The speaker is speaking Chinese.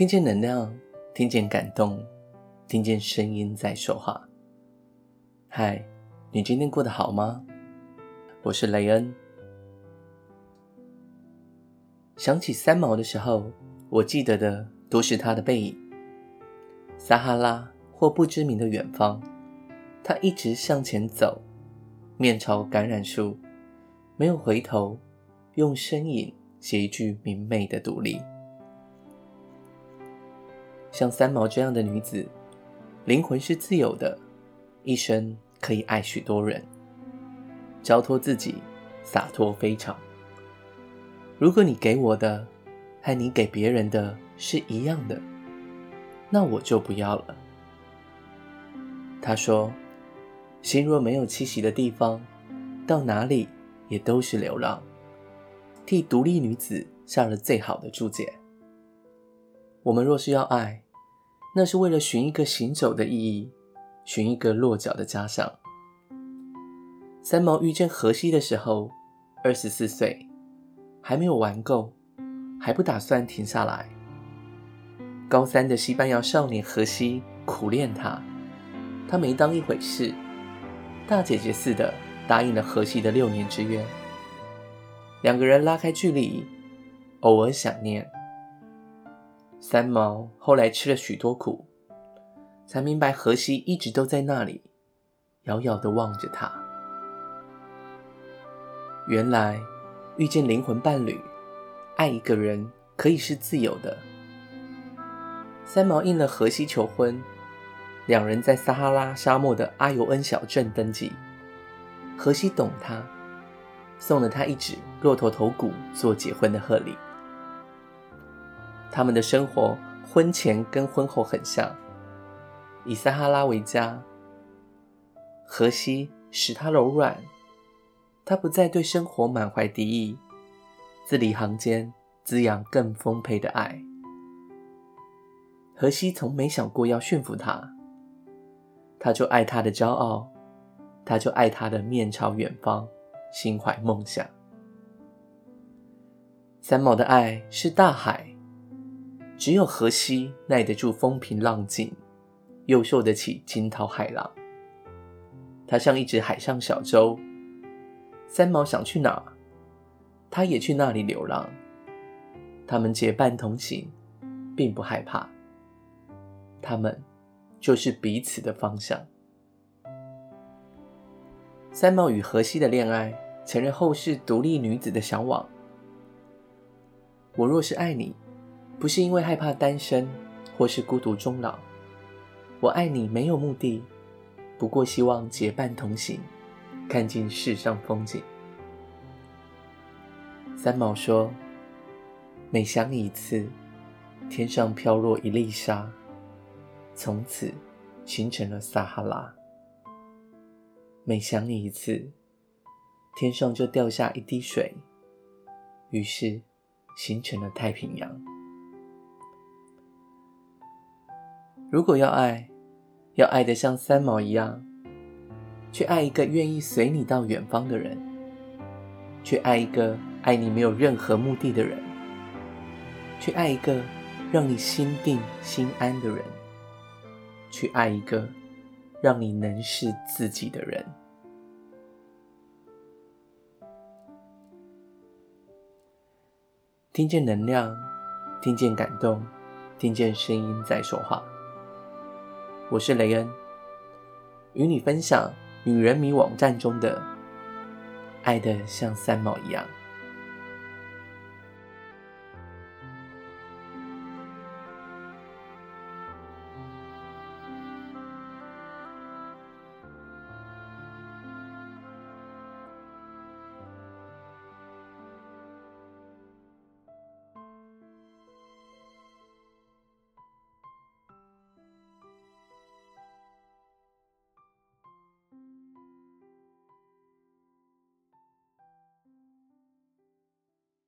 听见能量，听见感动，听见声音在说话。嗨，你今天过得好吗？我是雷恩。想起三毛的时候，我记得的都是他的背影。撒哈拉或不知名的远方，他一直向前走，面朝橄榄树，没有回头，用身影写一句明媚的独立。像三毛这样的女子，灵魂是自由的，一生可以爱许多人，交托自己，洒脱非常。如果你给我的和你给别人的是一样的，那我就不要了。她说：“心若没有栖息的地方，到哪里也都是流浪。”替独立女子下了最好的注解。我们若是要爱，那是为了寻一个行走的意义，寻一个落脚的家乡。三毛遇见荷西的时候，二十四岁。还没有玩够，还不打算停下来。高三的西班牙少年荷西苦恋她，她没当一回事，大姐姐似的答应了荷西的六年之约。两个人拉开距离，偶尔想念。三毛后来吃了许多苦，才明白荷西一直都在那里，遥遥地望着她。原来。遇见灵魂伴侣，爱一个人可以是自由的。三毛应了荷西求婚，两人在撒哈拉沙漠的阿尤恩小镇登记。荷西懂他，送了他一只骆驼头骨做结婚的贺礼。他们的生活婚前跟婚后很像，以撒哈拉为家。荷西使他柔软。他不再对生活满怀敌意，字里行间滋养更丰沛的爱。荷西从没想过要驯服他，他就爱他的骄傲，他就爱他的面朝远方，心怀梦想。三毛的爱是大海，只有荷西耐得住风平浪静，又受得起惊涛骇浪。他像一只海上小舟。三毛想去哪，他也去那里流浪。他们结伴同行，并不害怕。他们就是彼此的方向。三毛与荷西的恋爱，承认后世独立女子的向往。我若是爱你，不是因为害怕单身或是孤独终老。我爱你没有目的，不过希望结伴同行。看尽世上风景。三毛说：“每想你一次，天上飘落一粒沙，从此形成了撒哈拉。每想你一次，天上就掉下一滴水，于是形成了太平洋。如果要爱，要爱得像三毛一样。”去爱一个愿意随你到远方的人，去爱一个爱你没有任何目的的人，去爱一个让你心定心安的人，去爱一个让你能是自己的人。听见能量，听见感动，听见声音在说话。我是雷恩，与你分享。女人迷网站中的爱的像三毛一样。